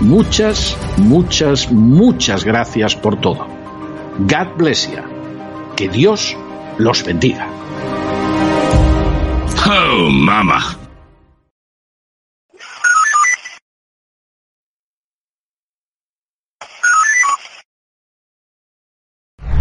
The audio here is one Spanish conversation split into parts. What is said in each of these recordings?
Muchas, muchas, muchas gracias por todo. God bless you. Que Dios los bendiga. Oh, mama.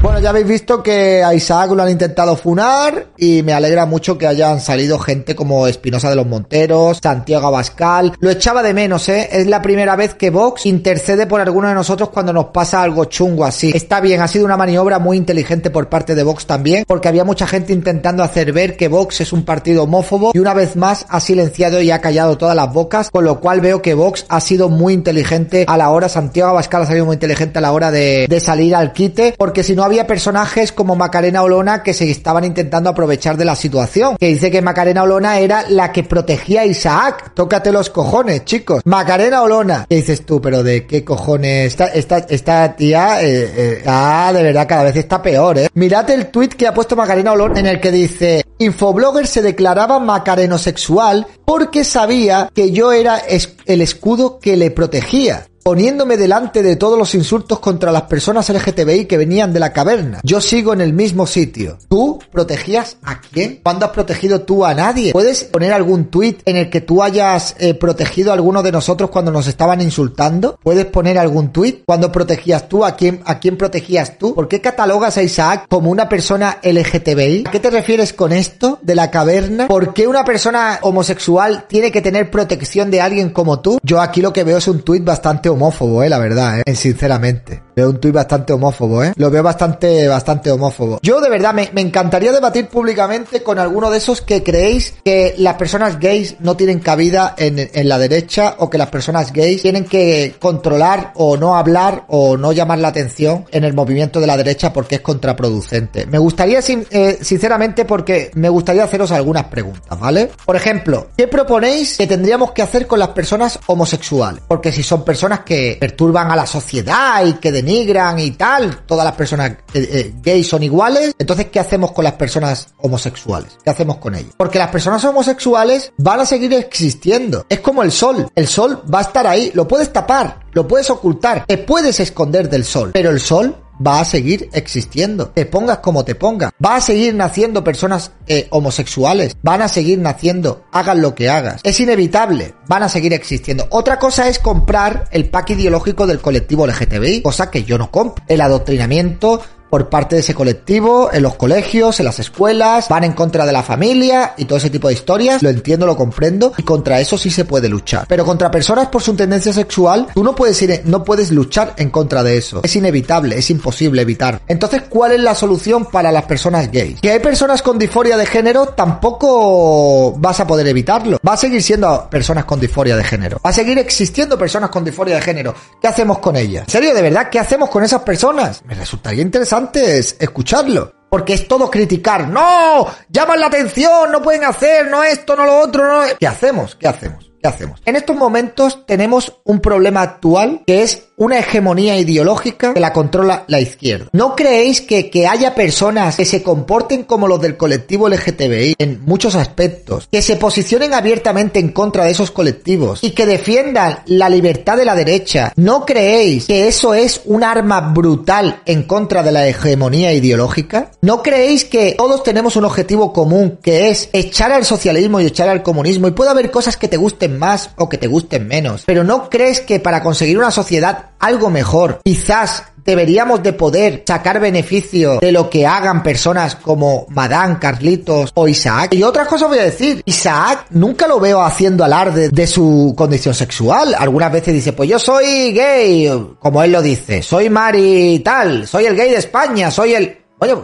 Bueno, ya habéis visto que a Isaac lo han intentado funar y me alegra mucho que hayan salido gente como Espinosa de los Monteros, Santiago Abascal. Lo echaba de menos, ¿eh? Es la primera vez que Vox intercede por alguno de nosotros cuando nos pasa algo chungo así. Está bien, ha sido una maniobra muy inteligente por parte de Vox también, porque había mucha gente intentando hacer ver que Vox es un partido homófobo y una vez más ha silenciado y ha callado todas las bocas, con lo cual veo que Vox ha sido muy inteligente a la hora, Santiago Abascal ha salido muy inteligente a la hora de, salir al quite, porque si no había personajes como Macarena Olona que se estaban intentando aprovechar de la situación. Que dice que Macarena Olona era la que protegía a Isaac. Tócate los cojones, chicos. Macarena Olona. ¿Qué dices tú? Pero de qué cojones. Esta, esta, esta tía, eh, eh, ah, de verdad, cada vez está peor, eh. Mirad el tweet que ha puesto Macarena Olona en el que dice, Infoblogger se declaraba macarenosexual porque sabía que yo era el escudo que le protegía poniéndome delante de todos los insultos contra las personas LGTBI que venían de la caverna. Yo sigo en el mismo sitio. ¿Tú protegías a quién? ¿Cuándo has protegido tú a nadie? ¿Puedes poner algún tuit en el que tú hayas eh, protegido a alguno de nosotros cuando nos estaban insultando? ¿Puedes poner algún tuit? ¿Cuándo protegías tú? ¿A quién, a quién protegías tú? ¿Por qué catalogas a Isaac como una persona LGTBI? ¿A qué te refieres con esto de la caverna? ¿Por qué una persona homosexual tiene que tener protección de alguien como tú? Yo aquí lo que veo es un tuit bastante homófobo, eh, la verdad, eh, sinceramente. Veo un tuit bastante homófobo, eh. Lo veo bastante, bastante homófobo. Yo de verdad me, me encantaría debatir públicamente con alguno de esos que creéis que las personas gays no tienen cabida en, en la derecha o que las personas gays tienen que controlar o no hablar o no llamar la atención en el movimiento de la derecha porque es contraproducente. Me gustaría, eh, sinceramente, porque me gustaría haceros algunas preguntas, ¿vale? Por ejemplo, ¿qué proponéis que tendríamos que hacer con las personas homosexuales? Porque si son personas que perturban a la sociedad y que denigran y tal, todas las personas eh, eh, gays son iguales, entonces ¿qué hacemos con las personas homosexuales? ¿Qué hacemos con ellas? Porque las personas homosexuales van a seguir existiendo. Es como el sol. El sol va a estar ahí, lo puedes tapar, lo puedes ocultar, te puedes esconder del sol, pero el sol va a seguir existiendo. Te pongas como te pongas. Va a seguir naciendo personas eh, homosexuales. Van a seguir naciendo. Hagan lo que hagas. Es inevitable. Van a seguir existiendo. Otra cosa es comprar el pack ideológico del colectivo LGTBI, cosa que yo no compro. El adoctrinamiento por parte de ese colectivo, en los colegios, en las escuelas, van en contra de la familia y todo ese tipo de historias. Lo entiendo, lo comprendo y contra eso sí se puede luchar. Pero contra personas por su tendencia sexual, tú no puedes ir, no puedes luchar en contra de eso. Es inevitable, es imposible evitar. Entonces, ¿cuál es la solución para las personas gays? Que hay personas con disforia de género, tampoco vas a poder evitarlo. Va a seguir siendo personas con disforia de género. Va a seguir existiendo personas con disforia de género. ¿Qué hacemos con ellas? ¿En serio, de verdad? ¿Qué hacemos con esas personas? Me resultaría interesante es- escucharlo. Porque es todo criticar. ¡No! ¡Llaman la atención! ¡No pueden hacer! ¡No esto, no lo otro! ¿Qué hacemos? ¿Qué hacemos? ¿Qué hacemos? En estos momentos tenemos un problema actual que es una hegemonía ideológica que la controla la izquierda. ¿No creéis que, que haya personas que se comporten como los del colectivo LGTBI en muchos aspectos, que se posicionen abiertamente en contra de esos colectivos y que defiendan la libertad de la derecha? ¿No creéis que eso es un arma brutal en contra de la hegemonía ideológica? ¿No creéis que todos tenemos un objetivo común que es echar al socialismo y echar al comunismo? Y puede haber cosas que te gusten más o que te gusten menos, pero ¿no crees que para conseguir una sociedad algo mejor, quizás deberíamos de poder sacar beneficio de lo que hagan personas como Madame, Carlitos o Isaac. Y otras cosas voy a decir. Isaac nunca lo veo haciendo alarde de su condición sexual. Algunas veces dice, pues yo soy gay, como él lo dice, soy Mari tal, soy el gay de España, soy el... Oye,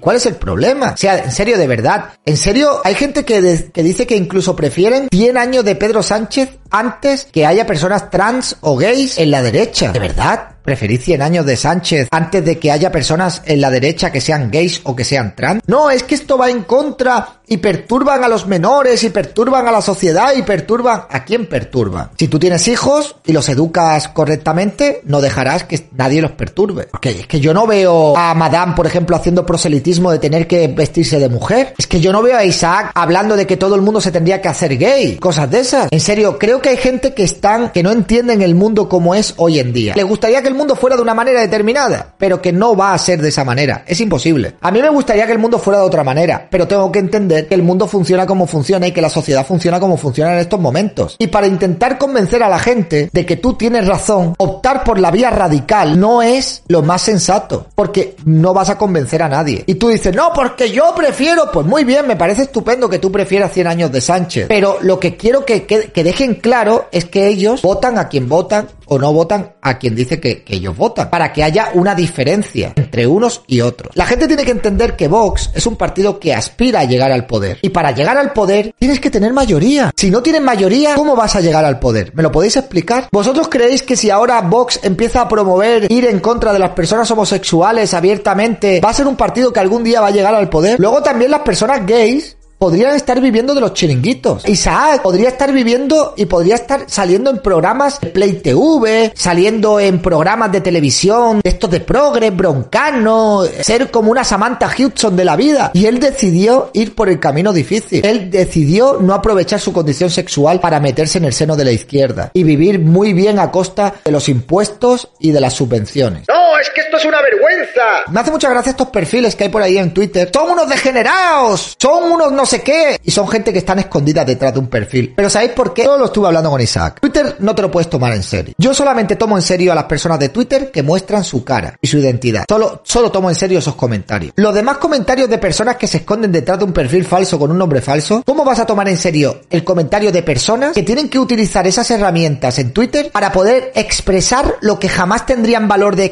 ¿cuál es el problema? O sea, en serio, de verdad. En serio, hay gente que, que dice que incluso prefieren 100 años de Pedro Sánchez antes que haya personas trans o gays en la derecha. ¿De verdad? ¿Preferís 100 años de Sánchez antes de que haya personas en la derecha que sean gays o que sean trans? No, es que esto va en contra y perturban a los menores y perturban a la sociedad y perturban... ¿A quién perturban? Si tú tienes hijos y los educas correctamente, no dejarás que nadie los perturbe. Porque es que yo no veo a Madame, por ejemplo, haciendo proselitismo de tener que vestirse de mujer. Es que yo no veo a Isaac hablando de que todo el mundo se tendría que hacer gay. Cosas de esas. En serio, creo que hay gente que están, que no entienden el mundo como es hoy en día. Le gustaría que el mundo fuera de una manera determinada, pero que no va a ser de esa manera. Es imposible. A mí me gustaría que el mundo fuera de otra manera, pero tengo que entender que el mundo funciona como funciona y que la sociedad funciona como funciona en estos momentos. Y para intentar convencer a la gente de que tú tienes razón, optar por la vía radical no es lo más sensato, porque no vas a convencer a nadie. Y tú dices, no, porque yo prefiero, pues muy bien, me parece estupendo que tú prefieras 100 años de Sánchez, pero lo que quiero que, que, que dejen claro es que ellos votan a quien votan o no votan a quien dice que, que ellos votan, para que haya una diferencia entre unos y otros. La gente tiene que entender que Vox es un partido que aspira a llegar al poder. Y para llegar al poder tienes que tener mayoría. Si no tienes mayoría, ¿cómo vas a llegar al poder? ¿Me lo podéis explicar? ¿Vosotros creéis que si ahora Vox empieza a promover ir en contra de las personas homosexuales abiertamente, va a ser un partido que algún día va a llegar al poder? Luego también las personas gays podrían estar viviendo de los chiringuitos. Isaac podría estar viviendo y podría estar saliendo en programas de Play TV, saliendo en programas de televisión, estos de Progress, Broncano, ser como una Samantha Hudson de la vida. Y él decidió ir por el camino difícil. Él decidió no aprovechar su condición sexual para meterse en el seno de la izquierda y vivir muy bien a costa de los impuestos y de las subvenciones. Es que esto es una vergüenza. Me hace mucha gracia estos perfiles que hay por ahí en Twitter. Son unos degenerados, son unos no sé qué. Y son gente que están escondidas detrás de un perfil. Pero ¿sabéis por qué? Yo lo estuve hablando con Isaac. Twitter no te lo puedes tomar en serio. Yo solamente tomo en serio a las personas de Twitter que muestran su cara y su identidad. Solo, solo tomo en serio esos comentarios. Los demás comentarios de personas que se esconden detrás de un perfil falso con un nombre falso, ¿cómo vas a tomar en serio el comentario de personas que tienen que utilizar esas herramientas en Twitter para poder expresar lo que jamás tendrían valor de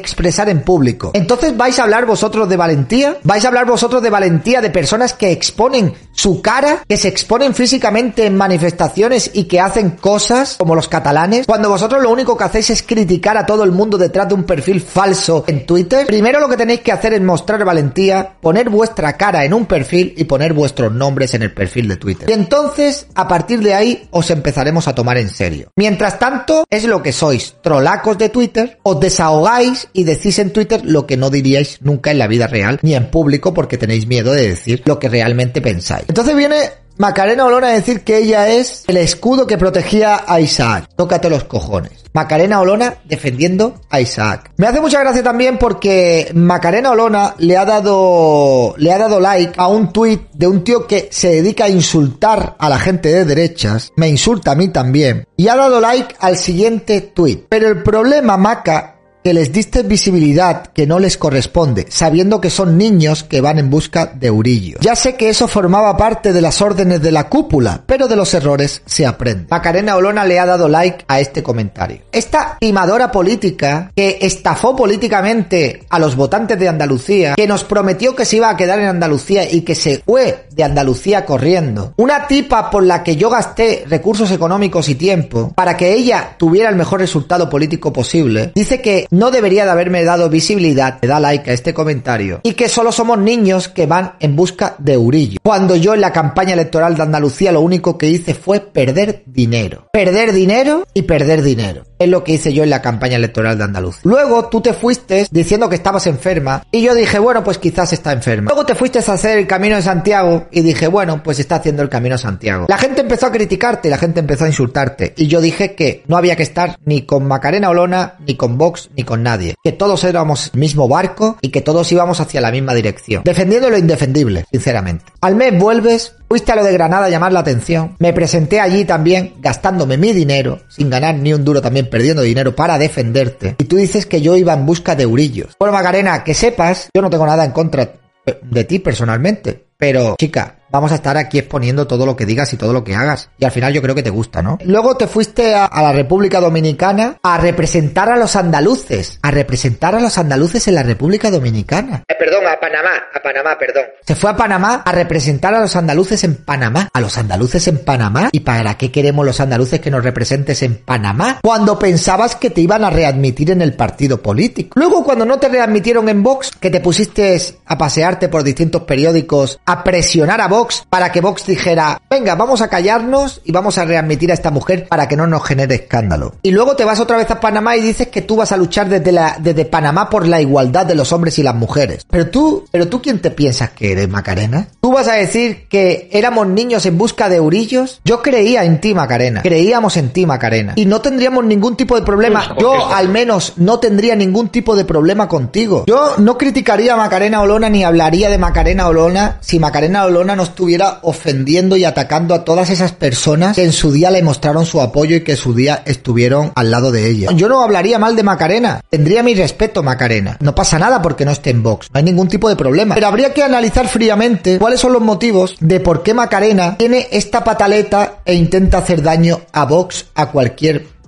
en público? Entonces vais a hablar vosotros de valentía, vais a hablar vosotros de valentía de personas que exponen su cara, que se exponen físicamente en manifestaciones y que hacen cosas como los catalanes, cuando vosotros lo único que hacéis es criticar a todo el mundo detrás de un perfil falso en Twitter, primero lo que tenéis que hacer es mostrar valentía, poner vuestra cara en un perfil y poner vuestros nombres en el perfil de Twitter. Y entonces, a partir de ahí, os empezaremos a tomar en serio. Mientras tanto, es lo que sois, trolacos de Twitter, os desahogáis y decís en Twitter lo que no diríais nunca en la vida real, ni en público porque tenéis miedo de decir lo que realmente pensáis. Entonces viene Macarena Olona a decir que ella es el escudo que protegía a Isaac. Tócate los cojones. Macarena Olona defendiendo a Isaac. Me hace mucha gracia también porque Macarena Olona le ha dado le ha dado like a un tuit de un tío que se dedica a insultar a la gente de derechas. Me insulta a mí también. Y ha dado like al siguiente tuit. Pero el problema, Maca, que les diste visibilidad que no les corresponde, sabiendo que son niños que van en busca de Urillo. Ya sé que eso formaba parte de las órdenes de la cúpula, pero de los errores se aprende. Macarena Olona le ha dado like a este comentario. Esta timadora política que estafó políticamente a los votantes de Andalucía, que nos prometió que se iba a quedar en Andalucía y que se fue de Andalucía corriendo. Una tipa por la que yo gasté recursos económicos y tiempo para que ella tuviera el mejor resultado político posible, dice que no debería de haberme dado visibilidad, me da like a este comentario, y que solo somos niños que van en busca de Urillo. Cuando yo en la campaña electoral de Andalucía lo único que hice fue perder dinero. Perder dinero y perder dinero. Es lo que hice yo en la campaña electoral de Andalucía. Luego tú te fuiste diciendo que estabas enferma y yo dije, bueno, pues quizás está enferma. Luego te fuiste a hacer el camino de Santiago y dije, bueno, pues está haciendo el camino de Santiago. La gente empezó a criticarte, la gente empezó a insultarte y yo dije que no había que estar ni con Macarena Olona, ni con Vox, ni con nadie. Que todos éramos mismo barco y que todos íbamos hacia la misma dirección. Defendiendo lo indefendible, sinceramente. Al mes vuelves, fuiste a lo de Granada a llamar la atención. Me presenté allí también gastándome mi dinero, sin ganar ni un duro también perdiendo dinero para defenderte. Y tú dices que yo iba en busca de urillos. Bueno, Macarena, que sepas, yo no tengo nada en contra de ti personalmente. Pero, chica, vamos a estar aquí exponiendo todo lo que digas y todo lo que hagas. Y al final yo creo que te gusta, ¿no? Luego te fuiste a, a, la República Dominicana a representar a los andaluces. A representar a los andaluces en la República Dominicana. Eh, perdón, a Panamá, a Panamá, perdón. Se fue a Panamá a representar a los andaluces en Panamá. ¿A los andaluces en Panamá? ¿Y para qué queremos los andaluces que nos representes en Panamá? Cuando pensabas que te iban a readmitir en el partido político. Luego cuando no te readmitieron en Vox, que te pusiste a pasearte por distintos periódicos, a presionar a Vox, para que Vox dijera, venga, vamos a callarnos y vamos a readmitir a esta mujer para que no nos genere escándalo. Y luego te vas otra vez a Panamá y dices que tú vas a luchar desde, la, desde Panamá por la igualdad de los hombres y las mujeres. Pero tú, pero tú quién te piensas que eres, Macarena? ¿Tú vas a decir que éramos niños en busca de urillos? Yo creía en ti, Macarena. Creíamos en ti, Macarena. Y no tendríamos ningún tipo de problema. Yo, al menos, no tendría ningún tipo de problema contigo. Yo no criticaría a Macarena Olona ni hablaría de Macarena Olona si Macarena Olona no estuviera ofendiendo y atacando a todas esas personas que en su día le mostraron su apoyo y que en su día estuvieron al lado de ella. Yo no hablaría mal de Macarena. Tendría mi respeto, Macarena. No pasa nada porque no esté en Vox. No hay ningún tipo de problema. Pero habría que analizar fríamente cuáles son los motivos de por qué Macarena tiene esta pataleta e intenta hacer daño a Vox a cualquier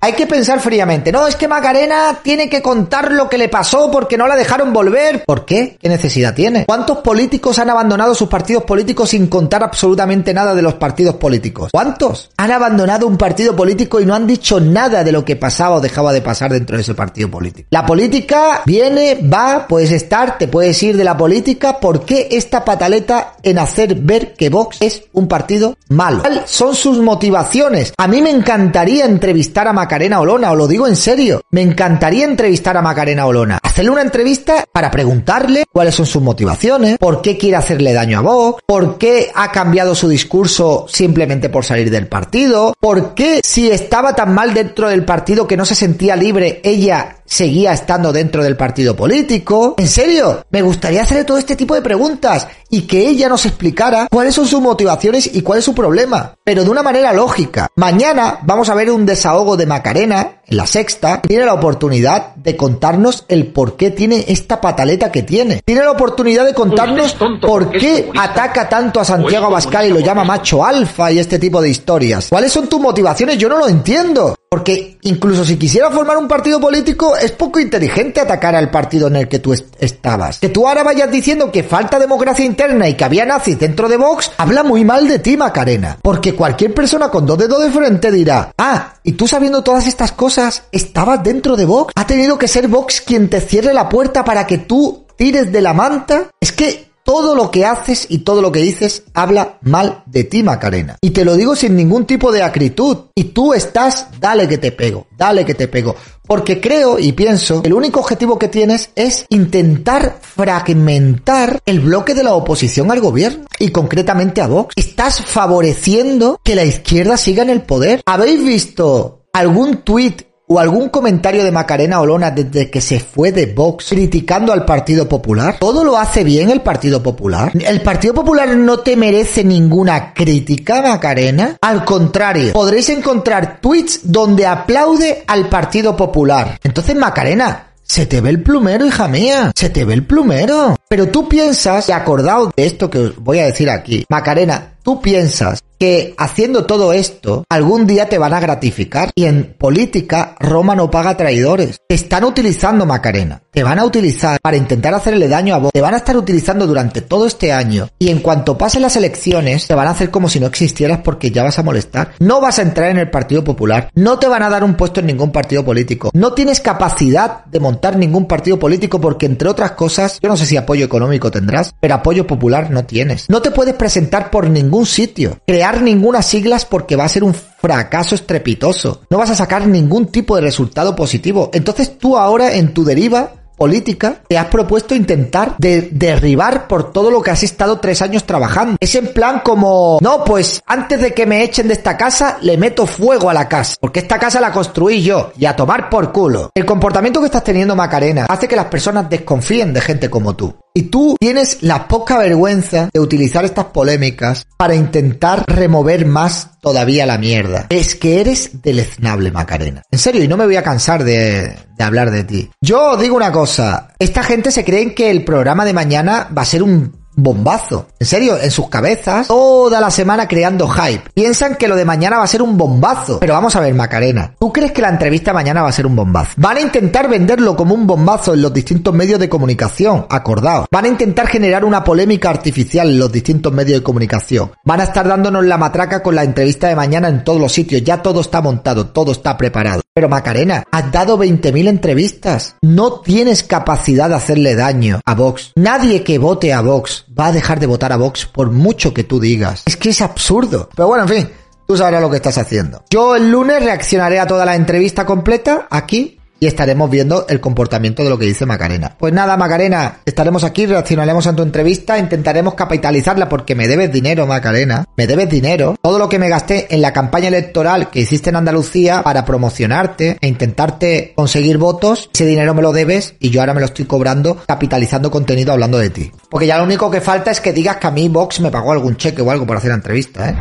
Hay que pensar fríamente. No, es que Macarena tiene que contar lo que le pasó porque no la dejaron volver. ¿Por qué? ¿Qué necesidad tiene? ¿Cuántos políticos han abandonado sus partidos políticos sin contar absolutamente nada de los partidos políticos? ¿Cuántos? Han abandonado un partido político y no han dicho nada de lo que pasaba o dejaba de pasar dentro de ese partido político. La política viene, va, puedes estar, te puedes ir de la política. ¿Por qué esta pataleta en hacer ver que Vox es un partido malo? ¿Cuáles son sus motivaciones? A mí me encantaría entrevistar a Macarena Olona, o lo digo en serio. Me encantaría entrevistar a Macarena Olona. Hacerle una entrevista para preguntarle cuáles son sus motivaciones, por qué quiere hacerle daño a Vox, por qué ha cambiado su discurso simplemente por salir del partido, por qué si estaba tan mal dentro del partido que no se sentía libre, ella seguía estando dentro del partido político. En serio, me gustaría hacerle todo este tipo de preguntas y que ella nos explicara cuáles son sus motivaciones y cuál es su problema, pero de una manera lógica. Mañana vamos a ver un desahogo de Macarena en la sexta. Tiene la oportunidad de contarnos el por qué tiene esta pataleta que tiene. Tiene la oportunidad de contarnos por qué ataca tanto a Santiago Abascal y lo llama macho alfa y este tipo de historias. ¿Cuáles son tus motivaciones? Yo no lo entiendo. Porque incluso si quisiera formar un partido político, es poco inteligente atacar al partido en el que tú est estabas. Que tú ahora vayas diciendo que falta democracia interna y que había nazis dentro de Vox, habla muy mal de ti, Macarena. Porque cualquier persona con dos dedos de frente dirá, ah, y tú sabiendo todas estas cosas, estabas dentro de Vox. Ha tenido que ser Vox quien te cierre la puerta para que tú tires de la manta. Es que todo lo que haces y todo lo que dices habla mal de ti, Macarena. Y te lo digo sin ningún tipo de acritud. Y tú estás, dale que te pego, dale que te pego. Porque creo y pienso el único objetivo que tienes es intentar fragmentar el bloque de la oposición al gobierno y concretamente a Vox. Estás favoreciendo que la izquierda siga en el poder. ¿Habéis visto algún tuit o algún comentario de Macarena Olona desde que se fue de Vox criticando al Partido Popular? ¿Todo lo hace bien el Partido Popular? ¿El Partido Popular no te merece ninguna crítica, Macarena? Al contrario, podréis encontrar tweets donde aplaude al Partido Popular. Entonces, Macarena, se te ve el plumero, hija mía. Se te ve el plumero. Pero tú piensas, y acordado de esto que os voy a decir aquí, Macarena, tú piensas que haciendo todo esto, algún día te van a gratificar. Y en política, Roma no paga traidores. Te están utilizando, Macarena. Te van a utilizar para intentar hacerle daño a vos. Te van a estar utilizando durante todo este año. Y en cuanto pasen las elecciones, te van a hacer como si no existieras porque ya vas a molestar. No vas a entrar en el Partido Popular. No te van a dar un puesto en ningún partido político. No tienes capacidad de montar ningún partido político porque, entre otras cosas, yo no sé si apoyo económico tendrás, pero apoyo popular no tienes. No te puedes presentar por ningún sitio. Crear ninguna siglas porque va a ser un fracaso estrepitoso. No vas a sacar ningún tipo de resultado positivo. Entonces tú ahora en tu deriva política te has propuesto intentar de derribar por todo lo que has estado tres años trabajando. Es en plan como, no, pues antes de que me echen de esta casa, le meto fuego a la casa, porque esta casa la construí yo y a tomar por culo. El comportamiento que estás teniendo Macarena hace que las personas desconfíen de gente como tú. Y tú tienes la poca vergüenza de utilizar estas polémicas para intentar remover más todavía la mierda. Es que eres deleznable, Macarena. En serio, y no me voy a cansar de, de hablar de ti. Yo digo una cosa, esta gente se cree que el programa de mañana va a ser un bombazo. En serio, en sus cabezas, toda la semana creando hype. Piensan que lo de mañana va a ser un bombazo. Pero vamos a ver, Macarena. ¿Tú crees que la entrevista mañana va a ser un bombazo? Van a intentar venderlo como un bombazo en los distintos medios de comunicación, acordado. Van a intentar generar una polémica artificial en los distintos medios de comunicación. Van a estar dándonos la matraca con la entrevista de mañana en todos los sitios. Ya todo está montado, todo está preparado. Pero Macarena, has dado 20.000 entrevistas. No tienes capacidad de hacerle daño a Vox. Nadie que vote a Vox va a dejar de votar a Vox por mucho que tú digas. Es que es absurdo. Pero bueno, en fin, tú sabrás lo que estás haciendo. Yo el lunes reaccionaré a toda la entrevista completa aquí y estaremos viendo el comportamiento de lo que dice Macarena. Pues nada, Macarena, estaremos aquí, reaccionaremos a tu entrevista, intentaremos capitalizarla porque me debes dinero, Macarena, me debes dinero. Todo lo que me gasté en la campaña electoral que hiciste en Andalucía para promocionarte e intentarte conseguir votos, ese dinero me lo debes y yo ahora me lo estoy cobrando capitalizando contenido hablando de ti. Porque ya lo único que falta es que digas que a mí Vox me pagó algún cheque o algo por hacer la entrevista, ¿eh?